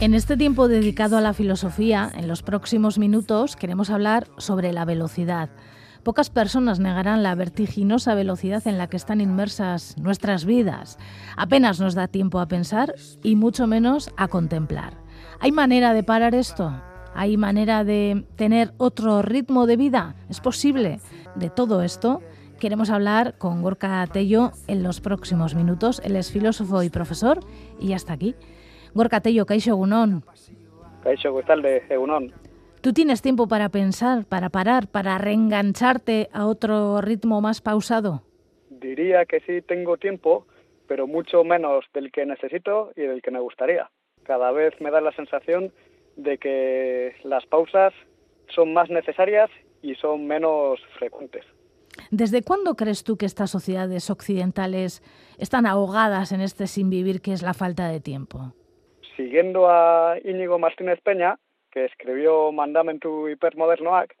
En este tiempo dedicado a la filosofía, en los próximos minutos queremos hablar sobre la velocidad. Pocas personas negarán la vertiginosa velocidad en la que están inmersas nuestras vidas. Apenas nos da tiempo a pensar y mucho menos a contemplar. ¿Hay manera de parar esto? ¿Hay manera de tener otro ritmo de vida? ¿Es posible? De todo esto queremos hablar con Gorka Tello en los próximos minutos. Él es filósofo y profesor y ya está aquí. Gorka Tello, Kaixo Egunon. Kaixo, de Egunon. ¿Tú tienes tiempo para pensar, para parar, para reengancharte a otro ritmo más pausado? Diría que sí tengo tiempo, pero mucho menos del que necesito y del que me gustaría. Cada vez me da la sensación de que las pausas son más necesarias y son menos frecuentes. ¿Desde cuándo crees tú que estas sociedades occidentales están ahogadas en este sin vivir que es la falta de tiempo? siguiendo a Íñigo Martínez Peña, que escribió Mandamentu Hipermodernoac,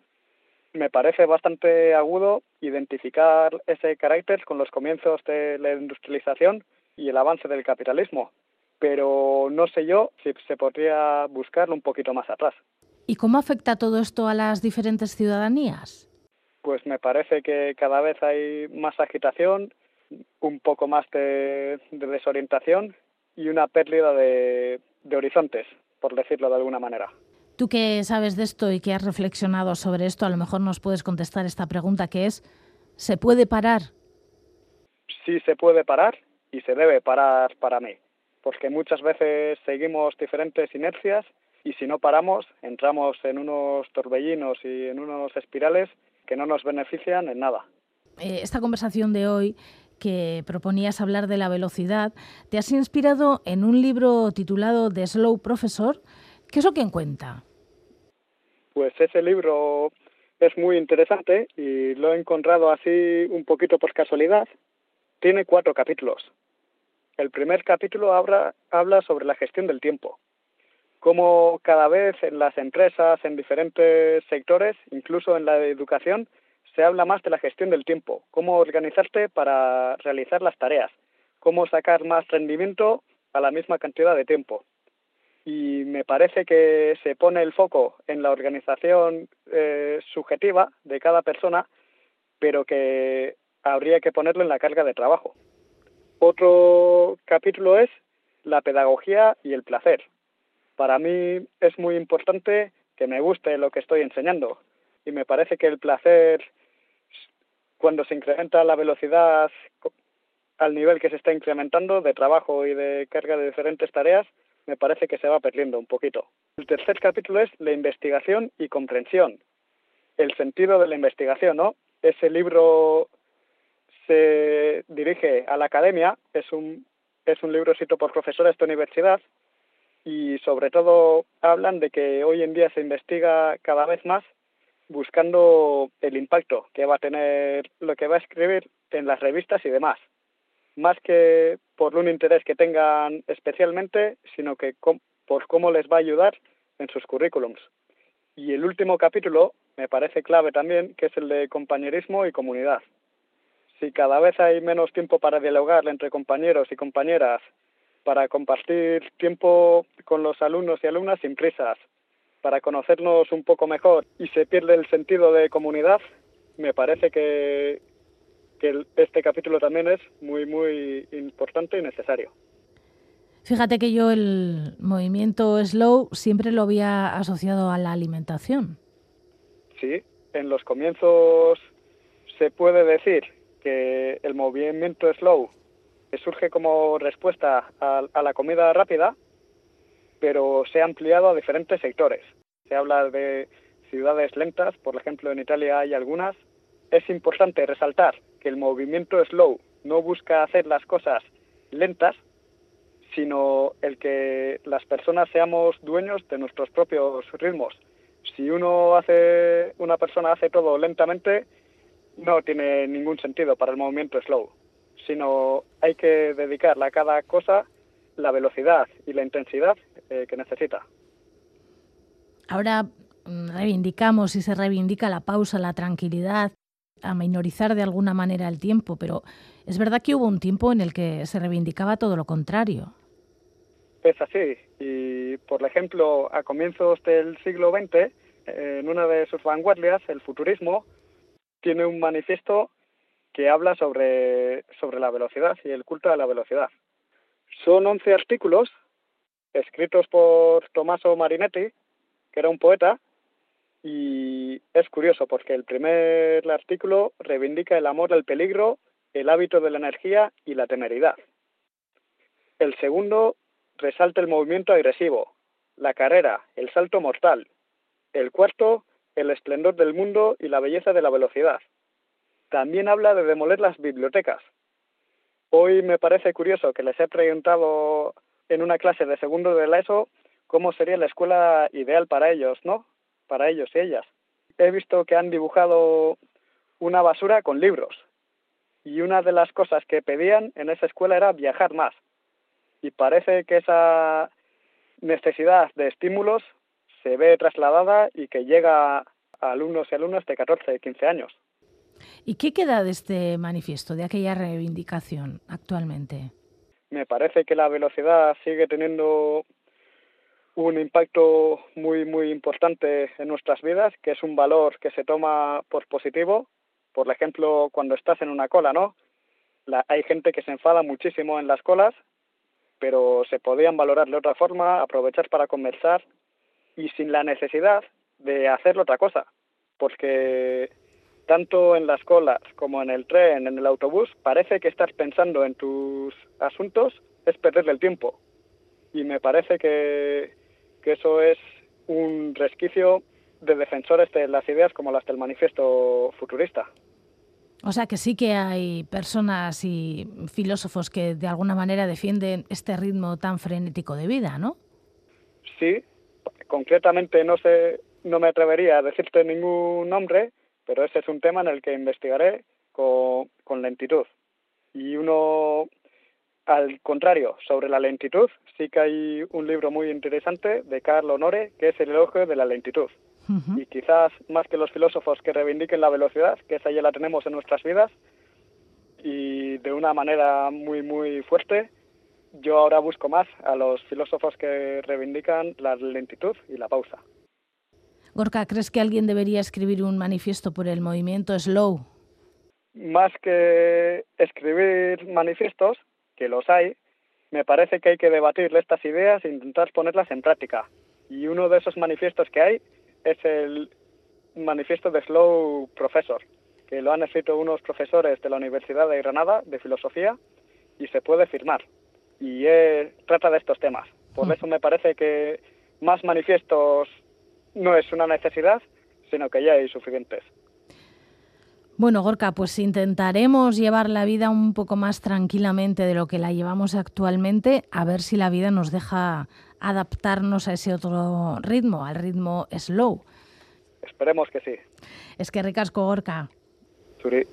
me parece bastante agudo identificar ese carácter con los comienzos de la industrialización y el avance del capitalismo, pero no sé yo si se podría buscarlo un poquito más atrás. ¿Y cómo afecta todo esto a las diferentes ciudadanías? Pues me parece que cada vez hay más agitación, un poco más de, de desorientación y una pérdida de, horizontes, por decirlo de alguna manera. Tú que sabes de esto y que has reflexionado sobre esto, a lo mejor nos puedes contestar esta pregunta que es, ¿se puede parar? Sí se puede parar y se debe parar para mí, porque muchas veces seguimos diferentes inercias y si no paramos entramos en unos torbellinos y en unos espirales que no nos benefician en nada. Eh, esta conversación de hoy que proponías hablar de la velocidad, te has inspirado en un libro titulado The Slow Professor. ¿Qué es lo que encuentra? Pues ese libro es muy interesante y lo he encontrado así un poquito por casualidad. Tiene cuatro capítulos. El primer capítulo habla, habla sobre la gestión del tiempo, cómo cada vez en las empresas, en diferentes sectores, incluso en la educación, se habla más de la gestión del tiempo, cómo organizarte para realizar las tareas, cómo sacar más rendimiento a la misma cantidad de tiempo. Y me parece que se pone el foco en la organización eh, subjetiva de cada persona, pero que habría que ponerlo en la carga de trabajo. Otro capítulo es la pedagogía y el placer. Para mí es muy importante que me guste lo que estoy enseñando y me parece que el placer cuando se incrementa la velocidad al nivel que se está incrementando de trabajo y de carga de diferentes tareas, me parece que se va perdiendo un poquito. El tercer capítulo es la investigación y comprensión. El sentido de la investigación, ¿no? Ese libro se dirige a la academia, es un, es un libro escrito por profesores de esta universidad y sobre todo hablan de que hoy en día se investiga cada vez más buscando el impacto que va a tener lo que va a escribir en las revistas y demás, más que por un interés que tengan especialmente, sino que por cómo les va a ayudar en sus currículums. Y el último capítulo me parece clave también, que es el de compañerismo y comunidad. Si cada vez hay menos tiempo para dialogar entre compañeros y compañeras, para compartir tiempo con los alumnos y alumnas sin prisas, para conocernos un poco mejor y se pierde el sentido de comunidad, me parece que, que este capítulo también es muy, muy importante y necesario. Fíjate que yo el movimiento slow siempre lo había asociado a la alimentación. Sí, en los comienzos se puede decir que el movimiento slow surge como respuesta a la comida rápida, pero se ha ampliado a diferentes sectores. Se habla de ciudades lentas, por ejemplo en Italia hay algunas. Es importante resaltar que el movimiento slow no busca hacer las cosas lentas, sino el que las personas seamos dueños de nuestros propios ritmos. Si uno hace, una persona hace todo lentamente, no tiene ningún sentido para el movimiento slow, sino hay que dedicar a cada cosa la velocidad y la intensidad eh, que necesita. Ahora mm, reivindicamos y se reivindica la pausa, la tranquilidad. a minorizar de alguna manera el tiempo, pero es verdad que hubo un tiempo en el que se reivindicaba todo lo contrario. Es así, y por ejemplo, a comienzos del siglo XX, en una de sus vanguardias, el futurismo, tiene un manifiesto que habla sobre, sobre la velocidad y el culto de la velocidad. Son 11 artículos escritos por Tommaso Marinetti, que era un poeta, y es curioso porque el primer artículo reivindica el amor al peligro, el hábito de la energía y la temeridad. El segundo resalta el movimiento agresivo, la carrera, el salto mortal. El cuarto, el esplendor del mundo y la belleza de la velocidad. También habla de demoler las bibliotecas. Hoy me parece curioso que les he preguntado en una clase de segundo de la ESO cómo sería la escuela ideal para ellos, ¿no? Para ellos y ellas. He visto que han dibujado una basura con libros. Y una de las cosas que pedían en esa escuela era viajar más. Y parece que esa necesidad de estímulos se ve trasladada y que llega a alumnos y alumnas de 14 y 15 años. ¿Y qué queda de este manifiesto, de aquella reivindicación actualmente? Me parece que la velocidad sigue teniendo un impacto muy, muy importante en nuestras vidas, que es un valor que se toma por positivo. Por ejemplo, cuando estás en una cola, ¿no? hay gente que se enfada muchísimo en las colas, pero se podían valorar de otra forma, aprovechar para conversar y sin la necesidad de hacer otra cosa, porque tanto en las colas como en el tren, en el autobús, parece que estás pensando en tus asuntos es perderle el tiempo. Y me parece que, que eso es un resquicio de defensores de las ideas como las del manifiesto futurista. O sea que sí que hay personas y filósofos que de alguna manera defienden este ritmo tan frenético de vida, ¿no? Sí, concretamente no sé, no me atrevería a decirte ningún nombre, pero ese es un tema en el que investigaré con, con lentitud. Y uno, al contrario, sobre la lentitud, sí que hay un libro muy interesante de Carl Honore, que es El elogio de la lentitud. Y quizás más que los filósofos que reivindiquen la velocidad, que esa ya la tenemos en nuestras vidas, y de una manera muy, muy fuerte, yo ahora busco más a los filósofos que reivindican la lentitud y la pausa. Gorka, ¿crees que alguien debería escribir un manifiesto por el movimiento Slow? Más que escribir manifiestos, que los hay, me parece que hay que debatir estas ideas e intentar ponerlas en práctica. Y uno de esos manifiestos que hay es el manifiesto de Slow Professor, que lo han escrito unos profesores de la Universidad de Granada de Filosofía y se puede firmar. Y trata de estos temas. Por hmm. eso me parece que más manifiestos no es una necesidad, sino que ya hay suficientes. Bueno, Gorka, pues intentaremos llevar la vida un poco más tranquilamente de lo que la llevamos actualmente, a ver si la vida nos deja adaptarnos a ese otro ritmo, al ritmo slow. Esperemos que sí. Es que ricasco, Gorka. Suri.